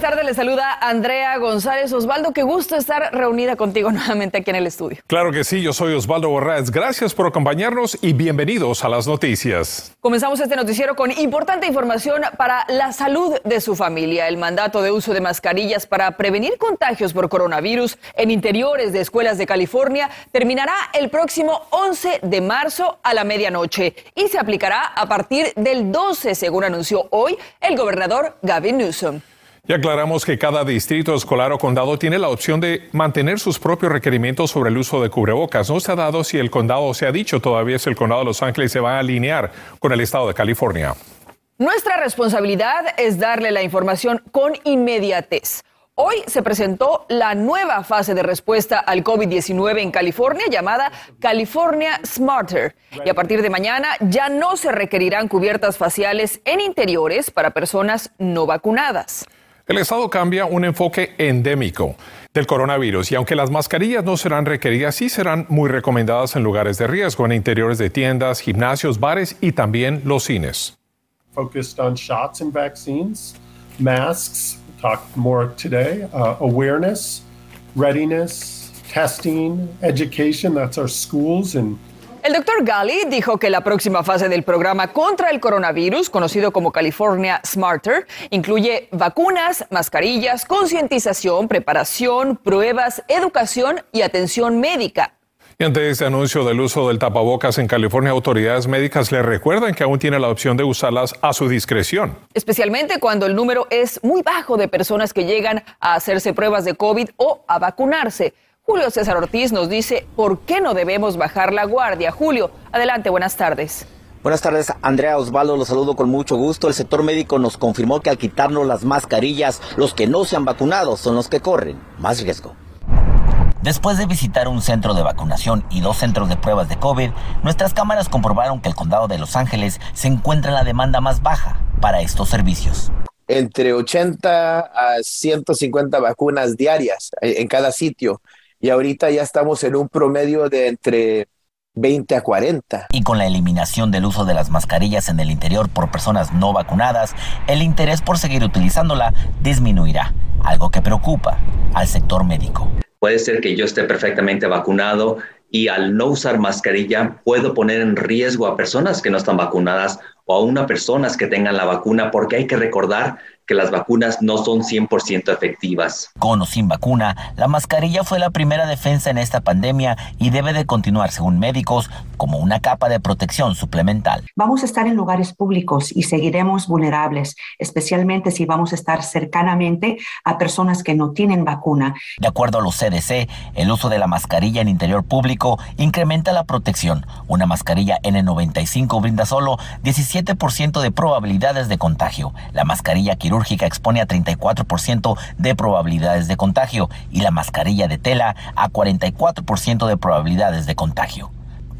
Buenas tardes. Le saluda Andrea González. Osvaldo, qué gusto estar reunida contigo nuevamente aquí en el estudio. Claro que sí, yo soy Osvaldo Borrás. Gracias por acompañarnos y bienvenidos a las noticias. Comenzamos este noticiero con importante información para la salud de su familia. El mandato de uso de mascarillas para prevenir contagios por coronavirus en interiores de escuelas de California terminará el próximo 11 de marzo a la medianoche y se aplicará a partir del 12, según anunció hoy el gobernador Gavin Newsom. Y aclaramos que cada distrito escolar o condado tiene la opción de mantener sus propios requerimientos sobre el uso de cubrebocas. No se ha dado si el condado se ha dicho todavía si el condado de Los Ángeles se va a alinear con el estado de California. Nuestra responsabilidad es darle la información con inmediatez. Hoy se presentó la nueva fase de respuesta al COVID-19 en California llamada California Smarter. Y a partir de mañana ya no se requerirán cubiertas faciales en interiores para personas no vacunadas. El Estado cambia un enfoque endémico del coronavirus y aunque las mascarillas no serán requeridas, sí serán muy recomendadas en lugares de riesgo, en interiores de tiendas, gimnasios, bares y también los cines. Focused on shots and vaccines, masks, talk more today, uh, awareness, readiness, testing, education, that's our schools and el doctor Gali dijo que la próxima fase del programa contra el coronavirus, conocido como California Smarter, incluye vacunas, mascarillas, concientización, preparación, pruebas, educación y atención médica. Y ante este anuncio del uso del tapabocas en California, autoridades médicas le recuerdan que aún tiene la opción de usarlas a su discreción. Especialmente cuando el número es muy bajo de personas que llegan a hacerse pruebas de COVID o a vacunarse. Julio César Ortiz nos dice por qué no debemos bajar la guardia. Julio, adelante, buenas tardes. Buenas tardes, Andrea Osvaldo, los saludo con mucho gusto. El sector médico nos confirmó que al quitarnos las mascarillas, los que no se han vacunado son los que corren más riesgo. Después de visitar un centro de vacunación y dos centros de pruebas de COVID, nuestras cámaras comprobaron que el condado de Los Ángeles se encuentra en la demanda más baja para estos servicios. Entre 80 a 150 vacunas diarias en cada sitio y ahorita ya estamos en un promedio de entre 20 a 40. Y con la eliminación del uso de las mascarillas en el interior por personas no vacunadas, el interés por seguir utilizándola disminuirá, algo que preocupa al sector médico. Puede ser que yo esté perfectamente vacunado y al no usar mascarilla puedo poner en riesgo a personas que no están vacunadas o a una personas que tengan la vacuna porque hay que recordar que las vacunas no son 100% efectivas. Con o sin vacuna, la mascarilla fue la primera defensa en esta pandemia y debe de continuar, según médicos, como una capa de protección suplemental. Vamos a estar en lugares públicos y seguiremos vulnerables, especialmente si vamos a estar cercanamente a personas que no tienen vacuna. De acuerdo a los CDC, el uso de la mascarilla en interior público incrementa la protección. Una mascarilla N95 brinda solo 17% de probabilidades de contagio. La mascarilla quirúrgica expone a 34% de probabilidades de contagio y la mascarilla de tela a 44% de probabilidades de contagio.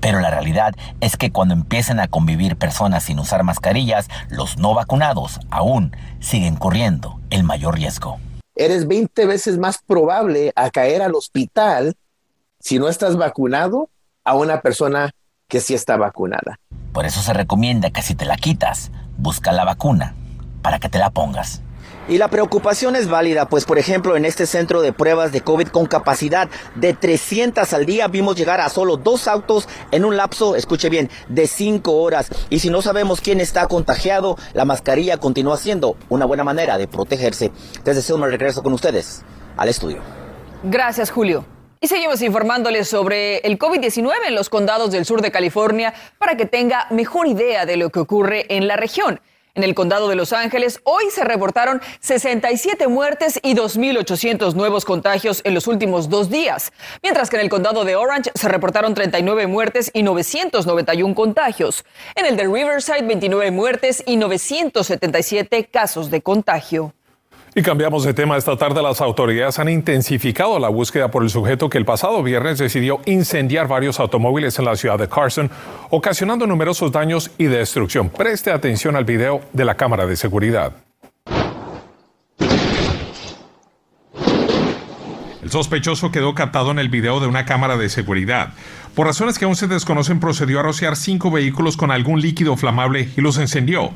Pero la realidad es que cuando empiezan a convivir personas sin usar mascarillas, los no vacunados aún siguen corriendo el mayor riesgo. Eres 20 veces más probable a caer al hospital si no estás vacunado a una persona que sí está vacunada. Por eso se recomienda que si te la quitas, busca la vacuna para que te la pongas. Y la preocupación es válida, pues por ejemplo en este centro de pruebas de COVID con capacidad de 300 al día vimos llegar a solo dos autos en un lapso, escuche bien, de 5 horas. Y si no sabemos quién está contagiado, la mascarilla continúa siendo una buena manera de protegerse. Les deseo un regreso con ustedes al estudio. Gracias, Julio. Y seguimos informándoles sobre el COVID-19 en los condados del sur de California para que tenga mejor idea de lo que ocurre en la región. En el condado de Los Ángeles, hoy se reportaron 67 muertes y 2.800 nuevos contagios en los últimos dos días, mientras que en el condado de Orange se reportaron 39 muertes y 991 contagios. En el de Riverside, 29 muertes y 977 casos de contagio. Y cambiamos de tema. Esta tarde las autoridades han intensificado la búsqueda por el sujeto que el pasado viernes decidió incendiar varios automóviles en la ciudad de Carson, ocasionando numerosos daños y destrucción. Preste atención al video de la cámara de seguridad. El sospechoso quedó captado en el video de una cámara de seguridad. Por razones que aún se desconocen, procedió a rociar cinco vehículos con algún líquido flamable y los encendió.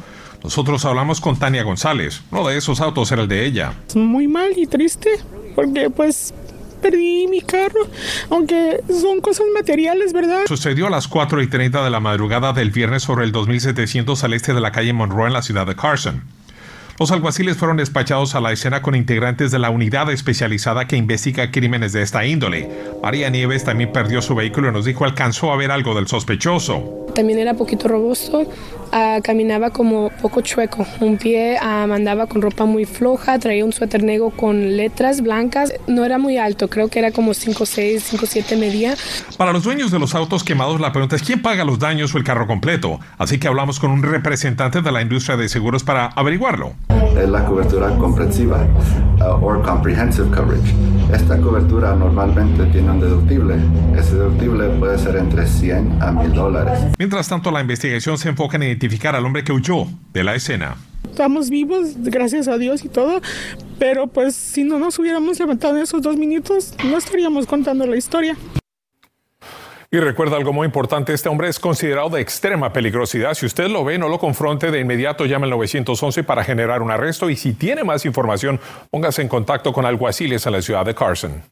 Nosotros hablamos con Tania González. Uno de esos autos era el de ella. Muy mal y triste, porque pues perdí mi carro, aunque son cosas materiales, ¿verdad? Sucedió a las 4 y 30 de la madrugada del viernes sobre el 2700 al este de la calle Monroe en la ciudad de Carson. Los alguaciles fueron despachados a la escena con integrantes de la unidad especializada que investiga crímenes de esta índole. María Nieves también perdió su vehículo y nos dijo alcanzó a ver algo del sospechoso. También era poquito robusto, ah, caminaba como poco chueco, un pie ah, andaba con ropa muy floja, traía un suéter negro con letras blancas, no era muy alto, creo que era como 5'6, 5'7 medía. Para los dueños de los autos quemados la pregunta es quién paga los daños o el carro completo, así que hablamos con un representante de la industria de seguros para averiguarlo. Es la cobertura comprensiva o comprehensive coverage. Esta cobertura normalmente tiene un deductible. Ese deductible puede ser entre 100 a 1000 dólares. Mientras tanto, la investigación se enfoca en identificar al hombre que huyó de la escena. Estamos vivos, gracias a Dios y todo, pero pues si no nos hubiéramos levantado en esos dos minutos, no estaríamos contando la historia. Y recuerda algo muy importante, este hombre es considerado de extrema peligrosidad. Si usted lo ve, no lo confronte de inmediato, llame al 911 para generar un arresto y si tiene más información, póngase en contacto con alguaciles en la ciudad de Carson.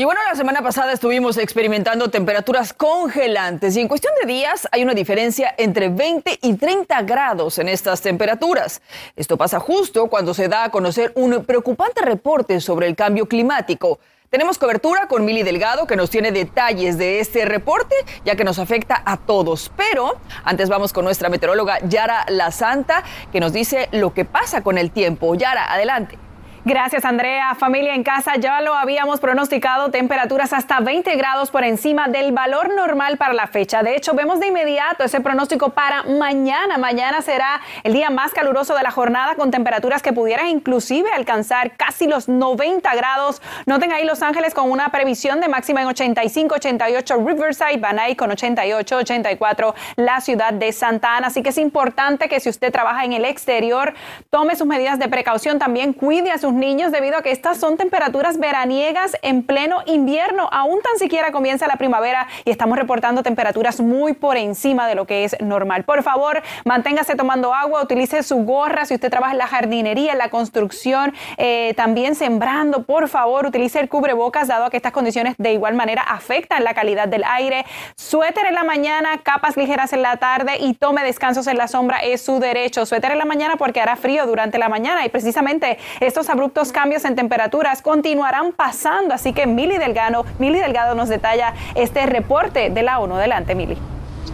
Y bueno, la semana pasada estuvimos experimentando temperaturas congelantes y en cuestión de días hay una diferencia entre 20 y 30 grados en estas temperaturas. Esto pasa justo cuando se da a conocer un preocupante reporte sobre el cambio climático. Tenemos cobertura con Mili Delgado que nos tiene detalles de este reporte ya que nos afecta a todos. Pero antes vamos con nuestra meteoróloga Yara La Santa que nos dice lo que pasa con el tiempo. Yara, adelante. Gracias, Andrea. Familia en casa, ya lo habíamos pronosticado, temperaturas hasta 20 grados por encima del valor normal para la fecha. De hecho, vemos de inmediato ese pronóstico para mañana. Mañana será el día más caluroso de la jornada con temperaturas que pudieran inclusive alcanzar casi los 90 grados. Noten ahí Los Ángeles con una previsión de máxima en 85, 88, Riverside, Banay con 88, 84, la ciudad de Santa Ana. Así que es importante que si usted trabaja en el exterior, tome sus medidas de precaución, también cuide a niños debido a que estas son temperaturas veraniegas en pleno invierno. Aún tan siquiera comienza la primavera y estamos reportando temperaturas muy por encima de lo que es normal. Por favor, manténgase tomando agua, utilice su gorra si usted trabaja en la jardinería, en la construcción, eh, también sembrando. Por favor, utilice el cubrebocas dado a que estas condiciones de igual manera afectan la calidad del aire. Suéter en la mañana, capas ligeras en la tarde y tome descansos en la sombra es su derecho. Suéter en la mañana porque hará frío durante la mañana y precisamente estos abruptos cambios en temperaturas continuarán pasando. Así que Mili Delgado, Mili Delgado nos detalla este reporte de la ONU. Adelante, Mili.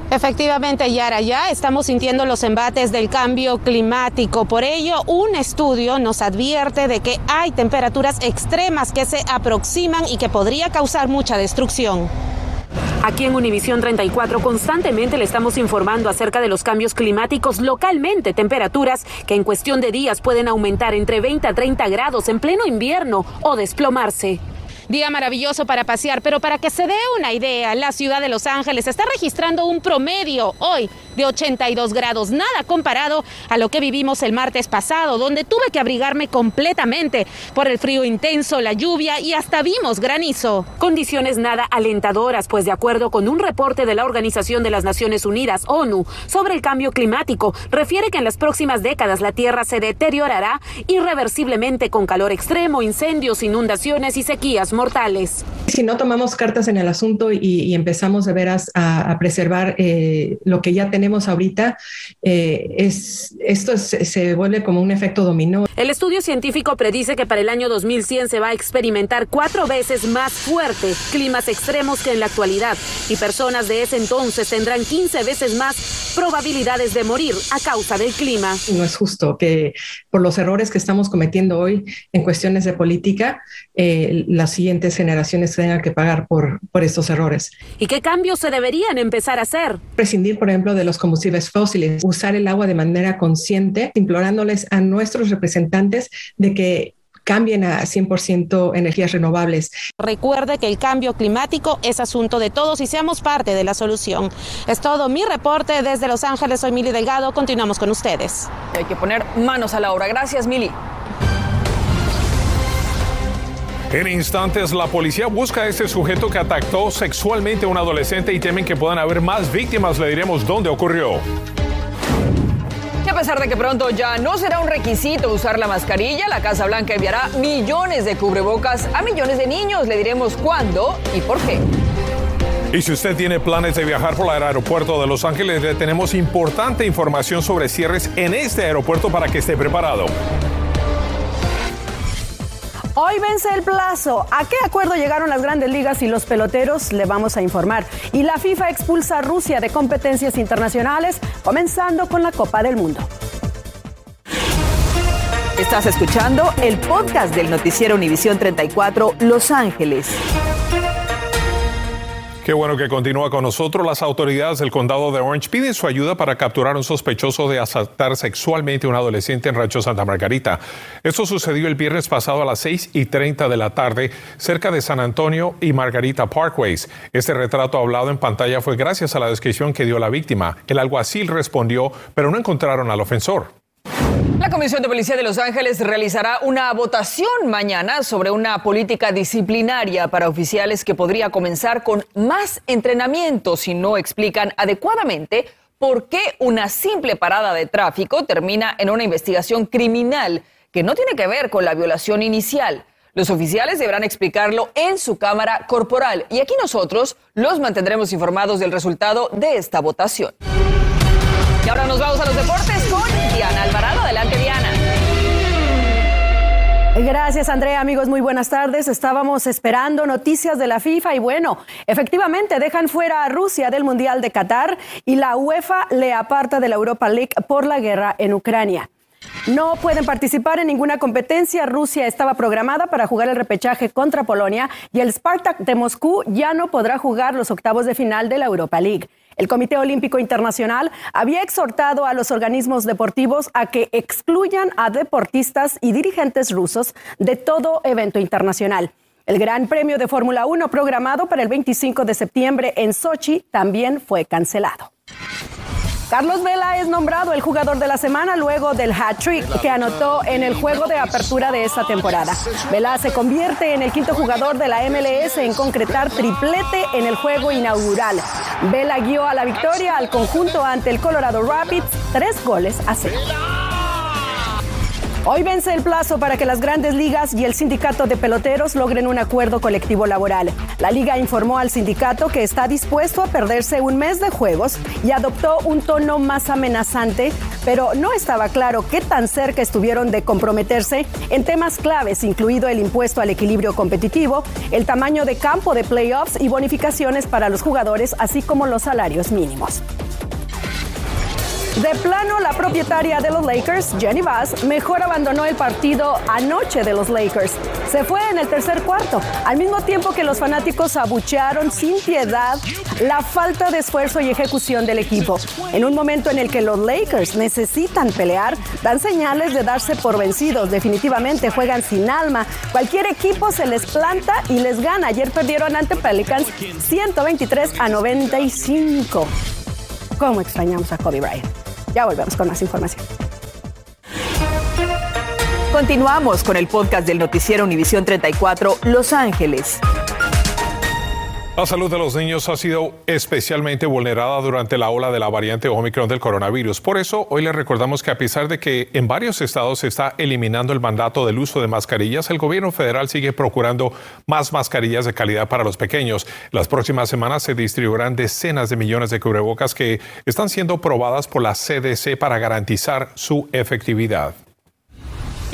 Efectivamente, Yara, ya estamos sintiendo los embates del cambio climático. Por ello, un estudio nos advierte de que hay temperaturas extremas que se aproximan y que podría causar mucha destrucción. Aquí en Univisión 34 constantemente le estamos informando acerca de los cambios climáticos localmente, temperaturas que en cuestión de días pueden aumentar entre 20 a 30 grados en pleno invierno o desplomarse. Día maravilloso para pasear, pero para que se dé una idea, la ciudad de Los Ángeles está registrando un promedio hoy de 82 grados, nada comparado a lo que vivimos el martes pasado, donde tuve que abrigarme completamente por el frío intenso, la lluvia y hasta vimos granizo. Condiciones nada alentadoras, pues de acuerdo con un reporte de la Organización de las Naciones Unidas, ONU, sobre el cambio climático, refiere que en las próximas décadas la Tierra se deteriorará irreversiblemente con calor extremo, incendios, inundaciones y sequías mortales. Si no tomamos cartas en el asunto y, empezamos de veras a, preservar eh, lo que ya tenemos ahorita, eh, es, esto se vuelve como un efecto dominó. El estudio científico predice que para el año 2100 se va a experimentar cuatro veces más fuerte climas extremos que en la actualidad y personas de ese entonces tendrán 15 veces más probabilidades de morir a causa del clima. No es justo que por los errores que estamos cometiendo hoy en cuestiones de política, eh, las siguientes generaciones tengan que pagar por, por estos errores. ¿Y qué cambios se deberían empezar a hacer? Prescindir, por ejemplo, de los combustibles fósiles, usar el agua de manera consciente, implorándoles a nuestros representantes de que cambien a 100% energías renovables. Recuerde que el cambio climático es asunto de todos y seamos parte de la solución. Es todo mi reporte desde Los Ángeles. Soy Mili Delgado. Continuamos con ustedes. Hay que poner manos a la obra. Gracias, Mili. En instantes, la policía busca a este sujeto que atacó sexualmente a un adolescente y temen que puedan haber más víctimas. Le diremos dónde ocurrió. A pesar de que pronto ya no será un requisito usar la mascarilla, la Casa Blanca enviará millones de cubrebocas a millones de niños. Le diremos cuándo y por qué. Y si usted tiene planes de viajar por el aeropuerto de Los Ángeles, le tenemos importante información sobre cierres en este aeropuerto para que esté preparado. Hoy vence el plazo. ¿A qué acuerdo llegaron las grandes ligas y los peloteros? Le vamos a informar. Y la FIFA expulsa a Rusia de competencias internacionales, comenzando con la Copa del Mundo. Estás escuchando el podcast del noticiero Univisión 34 Los Ángeles. Qué bueno que continúa con nosotros. Las autoridades del condado de Orange piden su ayuda para capturar a un sospechoso de asaltar sexualmente a un adolescente en Rancho Santa Margarita. Esto sucedió el viernes pasado a las 6 y 30 de la tarde cerca de San Antonio y Margarita Parkways. Este retrato hablado en pantalla fue gracias a la descripción que dio la víctima. El alguacil respondió, pero no encontraron al ofensor. La Comisión de Policía de Los Ángeles realizará una votación mañana sobre una política disciplinaria para oficiales que podría comenzar con más entrenamiento si no explican adecuadamente por qué una simple parada de tráfico termina en una investigación criminal que no tiene que ver con la violación inicial. Los oficiales deberán explicarlo en su cámara corporal y aquí nosotros los mantendremos informados del resultado de esta votación. Y ahora nos vamos a los deportes Gracias, Andrea. Amigos, muy buenas tardes. Estábamos esperando noticias de la FIFA y bueno, efectivamente dejan fuera a Rusia del Mundial de Qatar y la UEFA le aparta de la Europa League por la guerra en Ucrania. No pueden participar en ninguna competencia. Rusia estaba programada para jugar el repechaje contra Polonia y el Spartak de Moscú ya no podrá jugar los octavos de final de la Europa League. El Comité Olímpico Internacional había exhortado a los organismos deportivos a que excluyan a deportistas y dirigentes rusos de todo evento internacional. El Gran Premio de Fórmula 1 programado para el 25 de septiembre en Sochi también fue cancelado. Carlos Vela es nombrado el jugador de la semana luego del hat-trick que anotó en el juego de apertura de esta temporada. Vela se convierte en el quinto jugador de la MLS en concretar triplete en el juego inaugural. Vela guió a la victoria al conjunto ante el Colorado Rapids, tres goles a cero. Hoy vence el plazo para que las grandes ligas y el sindicato de peloteros logren un acuerdo colectivo laboral. La liga informó al sindicato que está dispuesto a perderse un mes de juegos y adoptó un tono más amenazante, pero no estaba claro qué tan cerca estuvieron de comprometerse en temas claves, incluido el impuesto al equilibrio competitivo, el tamaño de campo de playoffs y bonificaciones para los jugadores, así como los salarios mínimos. De plano, la propietaria de los Lakers, Jenny Bass, mejor abandonó el partido anoche de los Lakers. Se fue en el tercer cuarto, al mismo tiempo que los fanáticos abuchearon sin piedad la falta de esfuerzo y ejecución del equipo. En un momento en el que los Lakers necesitan pelear, dan señales de darse por vencidos. Definitivamente juegan sin alma. Cualquier equipo se les planta y les gana. Ayer perdieron ante Pelicans 123 a 95. ¿Cómo extrañamos a Kobe Bryant? Ya volvemos con más información. Continuamos con el podcast del noticiero Univisión 34 Los Ángeles. La salud de los niños ha sido especialmente vulnerada durante la ola de la variante Omicron del coronavirus. Por eso, hoy les recordamos que a pesar de que en varios estados se está eliminando el mandato del uso de mascarillas, el gobierno federal sigue procurando más mascarillas de calidad para los pequeños. Las próximas semanas se distribuirán decenas de millones de cubrebocas que están siendo probadas por la CDC para garantizar su efectividad.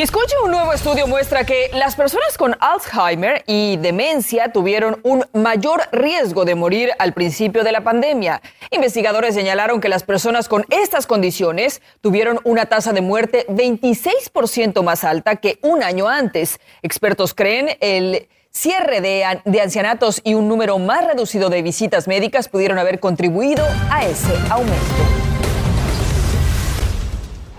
Y escuche, un nuevo estudio muestra que las personas con Alzheimer y demencia tuvieron un mayor riesgo de morir al principio de la pandemia. Investigadores señalaron que las personas con estas condiciones tuvieron una tasa de muerte 26% más alta que un año antes. Expertos creen el cierre de ancianatos y un número más reducido de visitas médicas pudieron haber contribuido a ese aumento.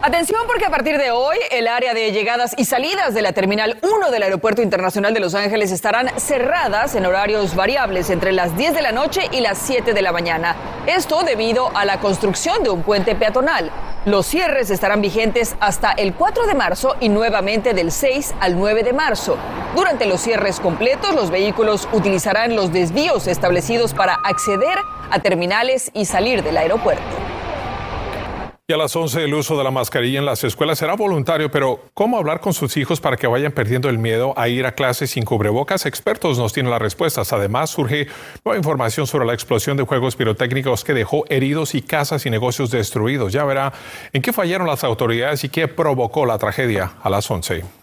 Atención porque a partir de hoy el área de llegadas y salidas de la Terminal 1 del Aeropuerto Internacional de Los Ángeles estarán cerradas en horarios variables entre las 10 de la noche y las 7 de la mañana. Esto debido a la construcción de un puente peatonal. Los cierres estarán vigentes hasta el 4 de marzo y nuevamente del 6 al 9 de marzo. Durante los cierres completos, los vehículos utilizarán los desvíos establecidos para acceder a terminales y salir del aeropuerto. Y a las 11 el uso de la mascarilla en las escuelas será voluntario, pero ¿cómo hablar con sus hijos para que vayan perdiendo el miedo a ir a clases sin cubrebocas? Expertos nos tienen las respuestas. Además, surge nueva información sobre la explosión de juegos pirotécnicos que dejó heridos y casas y negocios destruidos. Ya verá en qué fallaron las autoridades y qué provocó la tragedia a las 11.